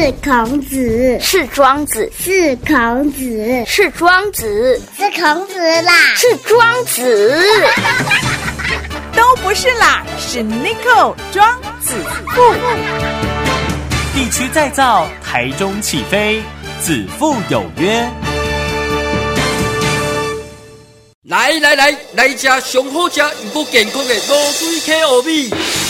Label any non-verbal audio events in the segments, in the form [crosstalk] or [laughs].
是孔子，是庄子，是孔子，是庄子，是孔子啦，是庄子，[laughs] 都不是啦，是 n i c o 庄子富。地区再造，台中起飞，子父有约。来来来，来一家上好食又够健康的卤水溪糯米。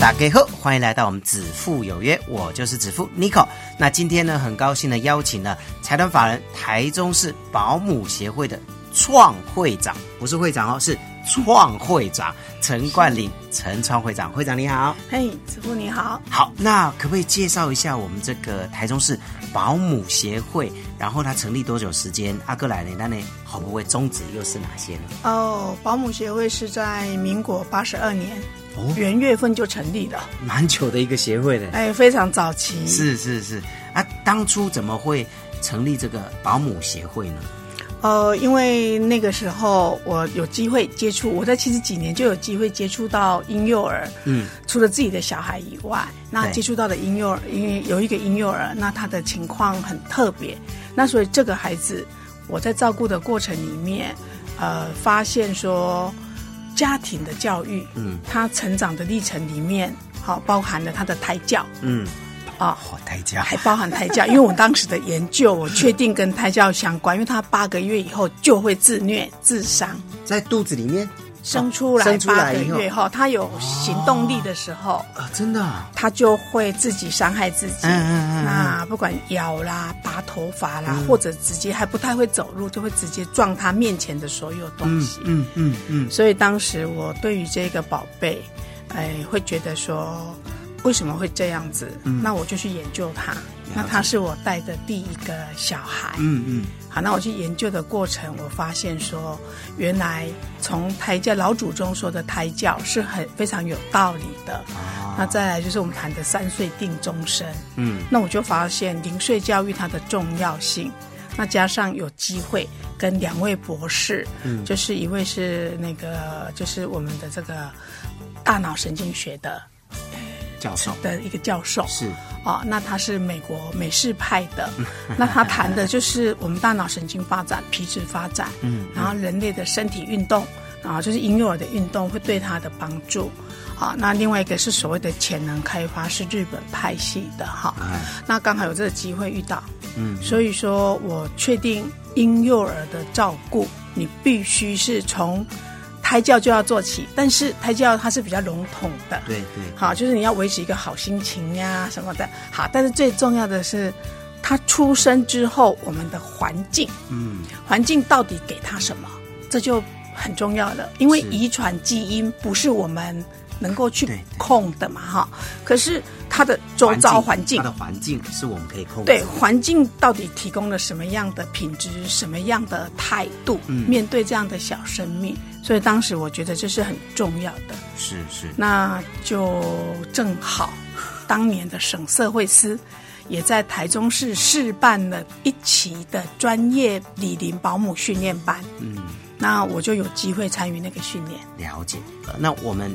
大家好，欢迎来到我们子父有约，我就是子父 Nico。那今天呢，很高兴的邀请了财团法人台中市保姆协会的创会长，不是会长哦，是创会长陈冠霖，陈创会长，会长你好，嘿，子父你好，好，那可不可以介绍一下我们这个台中市保姆协会？然后它成立多久时间？阿哥来呢？那呢，会不会宗旨又是哪些呢？哦，保姆协会是在民国八十二年。元月份就成立了，蛮久的一个协会的，哎，非常早期。是是是，啊，当初怎么会成立这个保姆协会呢？呃，因为那个时候我有机会接触，我在其实几年就有机会接触到婴幼儿。嗯，除了自己的小孩以外，那接触到的婴幼儿，因为有一个婴幼儿，那他的情况很特别，那所以这个孩子我在照顾的过程里面，呃，发现说。家庭的教育，嗯，他成长的历程里面，好包含了他的胎教，嗯，啊，胎教。还包含胎教，因为我当时的研究，我确定跟胎教相关，因为他八个月以后就会自虐自伤，在肚子里面。生出来八个月后，他有行动力的时候啊，真的，他就会自己伤害自己。那不管咬啦、拔头发啦，或者直接还不太会走路，就会直接撞他面前的所有东西。嗯嗯嗯。所以当时我对于这个宝贝，哎，会觉得说，为什么会这样子？那我就去研究他。那他是我带的第一个小孩。嗯嗯。好，那我去研究的过程，我发现说，原来从胎教老祖宗说的胎教是很非常有道理的。那再来就是我们谈的三岁定终身。嗯。那我就发现零岁教育它的重要性。那加上有机会跟两位博士，嗯，就是一位是那个就是我们的这个大脑神经学的。教授。的一个教授。是。啊，那他是美国美式派的，[laughs] 那他谈的就是我们大脑神经发展、皮质发展，嗯，然后人类的身体运动，啊，就是婴幼儿的运动会对他的帮助，啊，那另外一个是所谓的潜能开发，是日本派系的哈，那刚好有这个机会遇到，嗯，所以说我确定婴幼儿的照顾，你必须是从。胎教就要做起，但是胎教它是比较笼统的，对对，好，就是你要维持一个好心情呀什么的，好，但是最重要的是，他出生之后我们的环境，嗯，环境到底给他什么，这就很重要了，因为遗传基因不是我们能够去控的嘛，哈，可是他的周遭环境，他的环境是我们可以控，对，环境到底提供了什么样的品质，什么样的态度，面对这样的小生命。所以当时我觉得这是很重要的，是是，那就正好，当年的省社会司也在台中市试办了一期的专业李林保姆训练班，嗯，那我就有机会参与那个训练。了解，那我们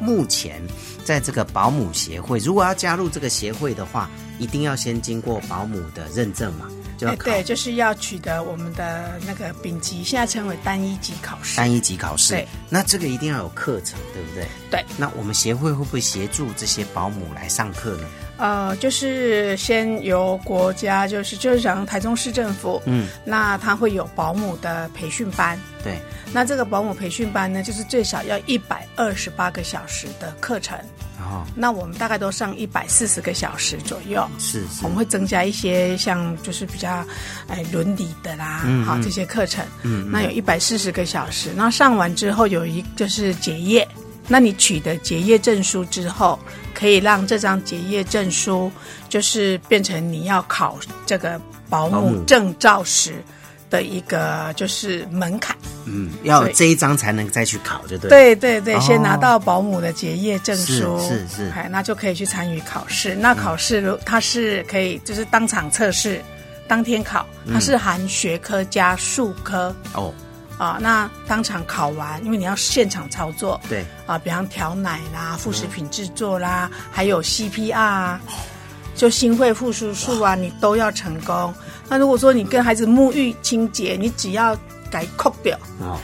目前在这个保姆协会，如果要加入这个协会的话，一定要先经过保姆的认证嘛？对，就是要取得我们的那个丙级，现在称为单一级考试。单一级考试，对，那这个一定要有课程，对不对？对。那我们协会会不会协助这些保姆来上课呢？呃，就是先由国家，就是就是讲台中市政府，嗯，那他会有保姆的培训班。对。那这个保姆培训班呢，就是最少要一百二十八个小时的课程。哦，那我们大概都上一百四十个小时左右，是，我们会增加一些像就是比较，哎，伦理的啦，好这些课程，嗯，那有一百四十个小时，那上完之后有一就是结业，那你取得结业证书之后，可以让这张结业证书就是变成你要考这个保保姆。姆证照时的一个就是门槛。嗯，要这一张才能再去考，就对了。对对对，哦。先拿到保姆的结业证书，是是那就可以去参与考试。那考试如它是可以就是当场测试，当天考，它是含学科加数科。哦，啊。那当场考完，因为你要现场操作，对，啊，比方调奶啦、副食品制作啦，还有 CPR 啊，就心肺复苏术啊，你都要成功。那如果说你跟孩子沐浴清洁，你只要改扣表。哦，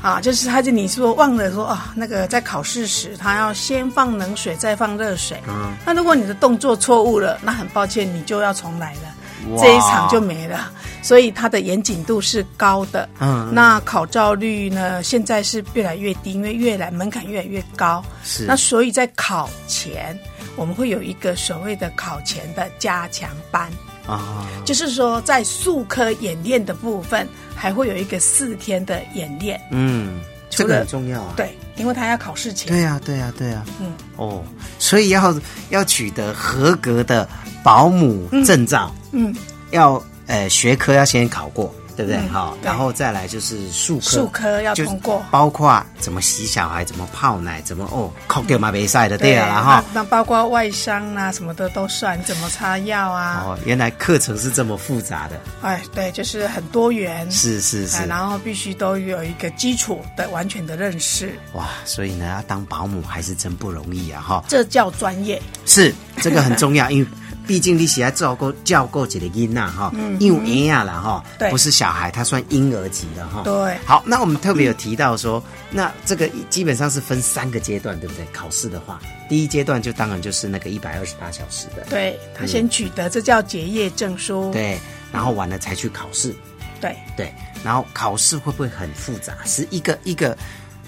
啊，就是他就，你说忘了说啊，那个在考试时他要先放冷水，再放热水。嗯，那如果你的动作错误了，那很抱歉，你就要重来了，哇这一场就没了。所以它的严谨度是高的。嗯那考照率呢，现在是越来越低，因为越来门槛越来越高。是那所以在考前，我们会有一个所谓的考前的加强班。啊，就是说，在术科演练的部分，还会有一个四天的演练。嗯，这个很重要啊。对，因为他要考试前。对呀、对呀、对呀、嗯，哦，所以要要取得合格的保姆证照，嗯，要呃学科要先考过，对不对？嗯好、然后再来就是术科，术科要通过。包括怎么洗小孩，怎么泡奶，怎么哦，扣掉嘛没赛的，对啊，然后那那包括外伤啊什么的都算，怎么擦药啊？哦，原来课程是这么复杂的，哎，对，就是很多元。是是是哎，，然后必须都有一个基础的完全的认识，哇，所以呢，要当保姆还是真不容易啊，哈、这叫专业。是这个很重要，因为毕竟你是要照顾照顾几个婴呐哈，因为婴呀了哈，对不是小孩，他算婴儿级的哈。对好，那我们特别有提到说，那这个基本上是分三个阶段，对不对？考试的话，第一阶段就当然就是那个一百二十八小时的，对他先取得，这叫结业证书。对，然后完了才去考试，对对，然后考试会不会很复杂？是一个一个。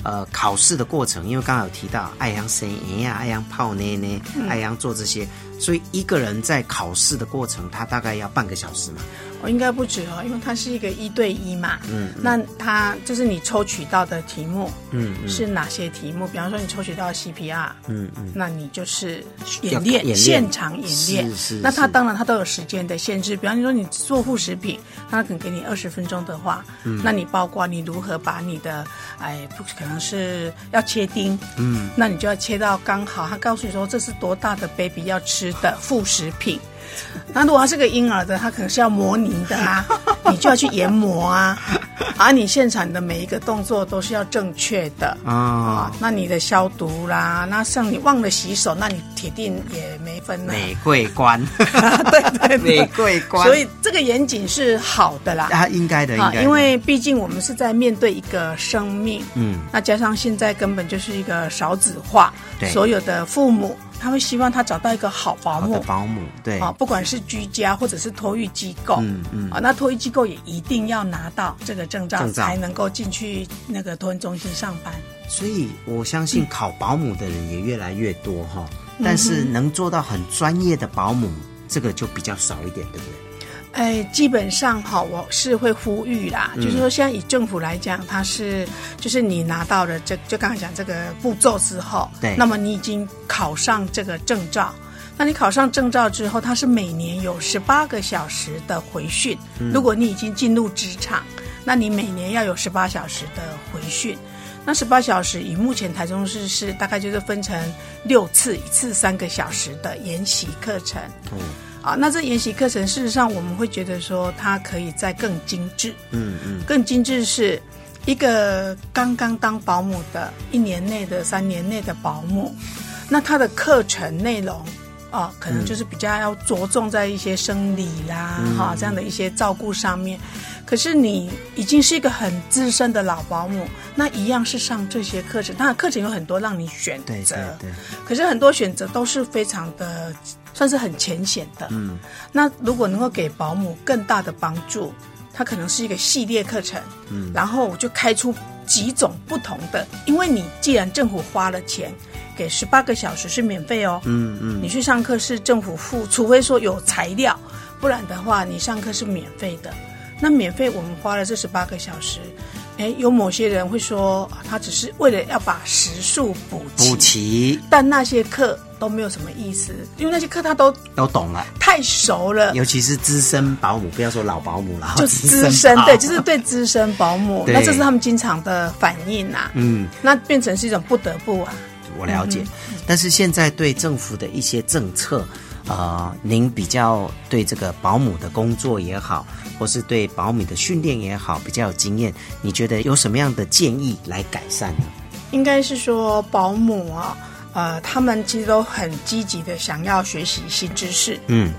呃，考试的过程，因为刚刚有提到爱阳生营呀，爱阳泡奶奶，爱阳做这些，所以一个人在考试的过程，他大概要半个小时嘛。哦应该不止哦，因为它是一个一对一嘛。嗯那它就是你抽取到的题目嗯嗯是哪些题目？比方说你抽取到 CPR，嗯嗯，那你就是演练，演练现场演练。是是那它当然它都有时间的限制，比方说你做副食品，它可能给你二十分钟的话，嗯那你包括你如何把你的哎，不可能是要切丁，嗯，那你就要切到刚好，他告诉你说这是多大的 baby 要吃的副食品。那如果他是个婴儿的，他可能是要模拟的啊，[laughs] 你就要去研磨啊，而 [laughs] 你现场的每一个动作都是要正确的。啊。啊。那你的消毒啦，那像你忘了洗手，那你铁定也没分了。玫瑰关，[laughs] 对对对。玫瑰关，所以这个严谨是好的啦。啊，应该的，应啊，因为毕竟我们是在面对一个生命，嗯，那加上现在根本就是一个少子化对，所有的父母他会希望他找到一个好保姆。保姆，对，啊，不管是居家或者是托育机构，嗯嗯啊，那托育机构也一定要拿到这个证照，证照才能够进去那个托育中心上班。所以我相信考保姆的人也越来越多哈，嗯但是能做到很专业的保姆，这个就比较少一点，对不对？哎，基本上哈，我是会呼吁啦，嗯就是说，现在以政府来讲，它是就是你拿到了这就刚才讲这个步骤之后，对那么你已经考上这个证照。那你考上证照之后，它是每年有十八个小时的回训。嗯如果你已经进入职场，那你每年要有十八小时的回训。那十八小时以目前台中市是大概就是分成六次，一次三个小时的研习课程。哦，啊，那这研习课程事实上我们会觉得说它可以再更精致，嗯嗯，更精致是一个刚刚当保姆的一年内的三年内的保姆，那他的课程内容。啊，可能就是比较要着重在一些生理啦，哈、这样的一些照顾上面。可是你已经是一个很资深的老保姆，那一样是上这些课程。当然，课程有很多让你选择，对对对，可是很多选择都是非常的，算是很浅显的。嗯，那如果能够给保姆更大的帮助，它可能是一个系列课程，嗯，然后我就开出几种不同的，因为你既然政府花了钱。给十八个小时是免费哦，嗯嗯，你去上课是政府付，除非说有材料，不然的话你上课是免费的。那免费我们花了这十八个小时，哎，有某些人会说，他只是为了要把时数补齐，补齐，但那些课都没有什么意思，因为那些课他都都懂了，太熟了。尤其是资深保姆，不要说老保姆了，就资深，对，就是对资深保姆，那这是他们经常的反应呐。嗯，那变成是一种不得不啊。我了解，但是现在对政府的一些政策。呃，您比较对这个保姆的工作也好，或是对保姆的训练也好，比较有经验，你觉得有什么样的建议来改善呢？应该是说保姆啊，呃，他们其实都很积极的想要学习新知识，嗯。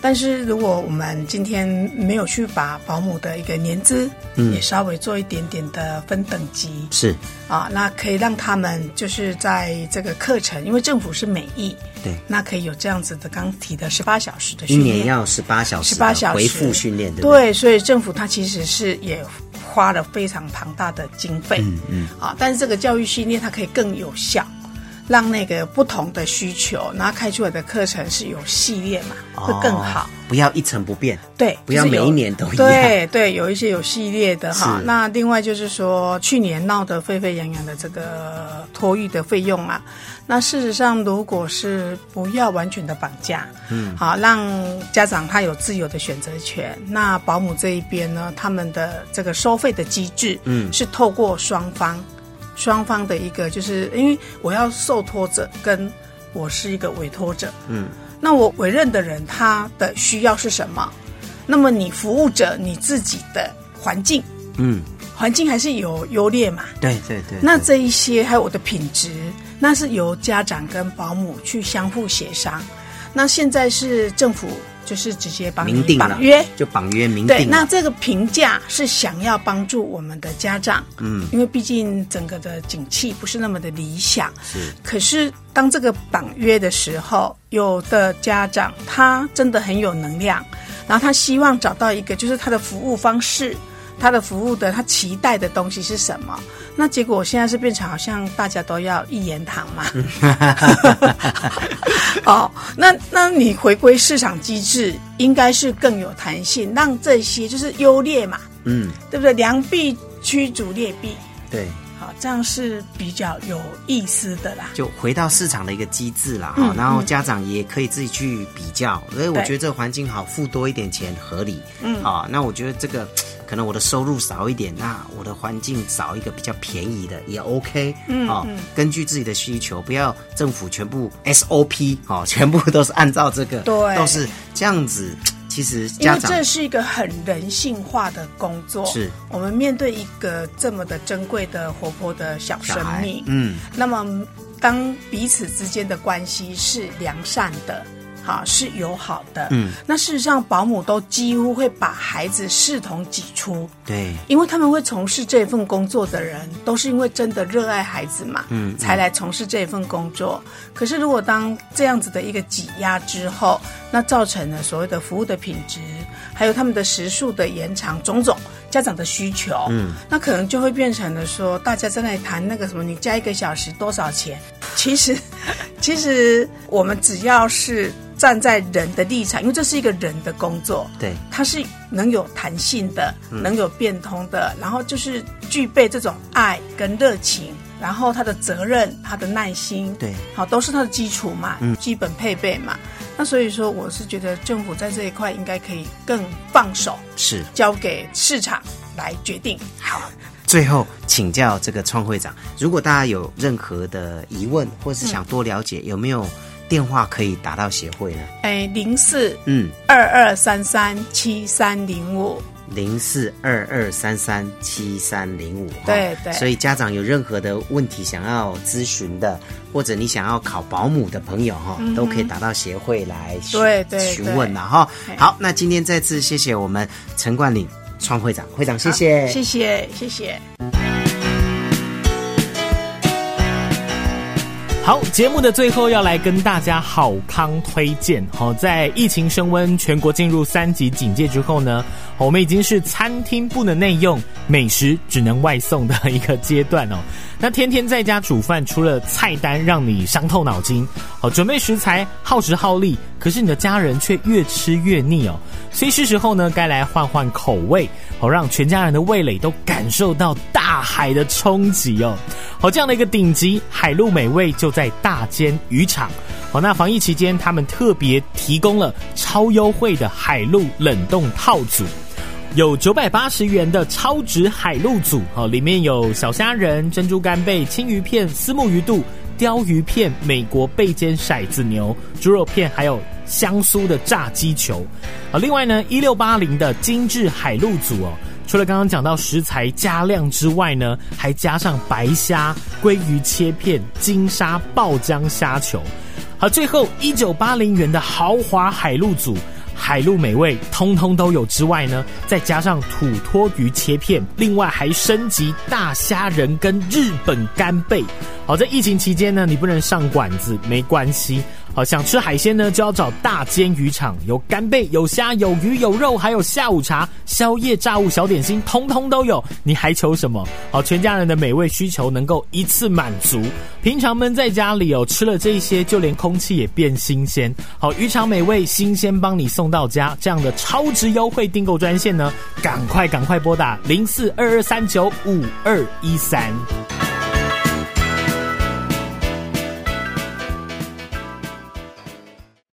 但是如果我们今天没有去把保姆的一个年资，嗯，也稍微做一点点的分等级，是。啊，那可以让他们就是在这个课程，因为政府是美意，对，那可以有这样子的刚提的十八小时的训练，一年要十八小时，十八小时。回复训练，对，所以政府它其实是也花了非常庞大的经费，嗯嗯，啊，但是这个教育训练它可以更有效。让那个不同的需求，然后开出来的课程是有系列嘛，会更好。不要一成不变，对，不要每一年都一样。对对，有一些有系列的哈。那另外就是说，去年闹得沸沸扬扬的这个托育的费用啊，那事实上如果是不要完全的绑架，嗯，好，让家长他有自由的选择权。那保姆这一边呢，他们的这个收费的机制，嗯，是透过双方。双方的一个，就是因为我要受托者，跟我是一个委托者，嗯，那我委任的人他的需要是什么？那么你服务者你自己的环境，嗯，环境还是有优劣嘛？对对对。那这一些还有我的品质，那是由家长跟保姆去相互协商。那现在是政府。就是直接帮你绑约，就绑约明定。对，那这个评价是想要帮助我们的家长，嗯，因为毕竟整个的景气不是那么的理想。是，可是当这个绑约的时候，有的家长他真的很有能量，然后他希望找到一个就是他的服务方式。他的服务的他期待的东西是什么？那结果现在是变成好像大家都要一言堂嘛？[laughs] 哦，那那你回归市场机制，应该是更有弹性，让这些就是优劣嘛？嗯，对不对？良币驱逐劣币，对，好，这样是比较有意思的啦。就回到市场的一个机制啦，哈，然后家长也可以自己去比较，所以我觉得这个环境好，付多一点钱合理。嗯，好，那我觉得这个。可能我的收入少一点，那我的环境找一个比较便宜的也 OK，嗯，哦，根据自己的需求，不要政府全部 SOP 哦，[laughs] 全部都是按照这个，对，都是这样子。其实家长这是一个很人性化的工作，是我们面对一个这么的珍贵的活泼的小生命，嗯，那么当彼此之间的关系是良善的。好是友好的，嗯，那事实上保姆都几乎会把孩子视同己出，对，因为他们会从事这份工作的人，都是因为真的热爱孩子嘛，嗯，才来从事这份工作。可是如果当这样子的一个挤压之后，那造成了所谓的服务的品质，还有他们的时数的延长，种种家长的需求，嗯，那可能就会变成了说，大家在那里谈那个什么，你加一个小时多少钱？其实，[laughs] 其实我们只要是。站在人的立场，因为这是一个人的工作，对，它是能有弹性的，能有变通的，然后就是具备这种爱跟热情，然后他的责任、他的耐心，对，好，都是他的基础嘛，嗯基本配备嘛。那所以说，我是觉得政府在这一块应该可以更放手，是交给市场来决定。好，最后请教这个创会长，如果大家有任何的疑问，或是想多了解，有没有？电话可以打到协会呢？哎，零四嗯二二三三七三零五，零四二二三三七三零五。对对。所以家长有任何的问题想要咨询的，或者你想要考保姆的朋友哈，都可以打到协会来对对询问了哈。好，那今天再次谢谢我们陈冠岭创会长，会长谢谢，谢谢谢谢。好，节目的最后要来跟大家好康推荐。好，在疫情升温、全国进入三级警戒之后呢，我们已经是餐厅不能内用，美食只能外送的一个阶段哦。那天天在家煮饭，除了菜单让你伤透脑筋，好准备食材耗时耗力，可是你的家人却越吃越腻哦。所以是时候呢，该来换换口味，好让全家人的味蕾都感受到大海的冲击哦。好，这样的一个顶级海陆美味就在大间渔场。好，那防疫期间，他们特别提供了超优惠的海陆冷冻套组。有九百八十元的超值海陆组，哦，里面有小虾仁、珍珠干贝、青鱼片、丝木鱼肚、鲷鱼片、美国贝煎骰子牛、猪肉片，还有香酥的炸鸡球。啊，另外呢，一六八零的精致海陆组哦，除了刚刚讲到食材加量之外呢，还加上白虾、鲑鱼切片、金沙爆浆虾球。好，最后一九八零元的豪华海陆组。海陆美味通通都有之外呢，再加上土托鱼切片，另外还升级大虾仁跟日本干贝。好，在疫情期间呢，你不能上馆子没关系。好，想吃海鲜呢，就要找大煎渔场，有干贝、有虾、有鱼、有肉，还有下午茶、宵夜、炸物、小点心，通通都有。你还求什么？好，全家人的美味需求能够一次满足。平常闷在家里哦，吃了这些，就连空气也变新鲜。好，渔场美味新鲜，帮你送到家。这样的超值优惠订购专线呢，赶快赶快拨打零四二二三九五二一三。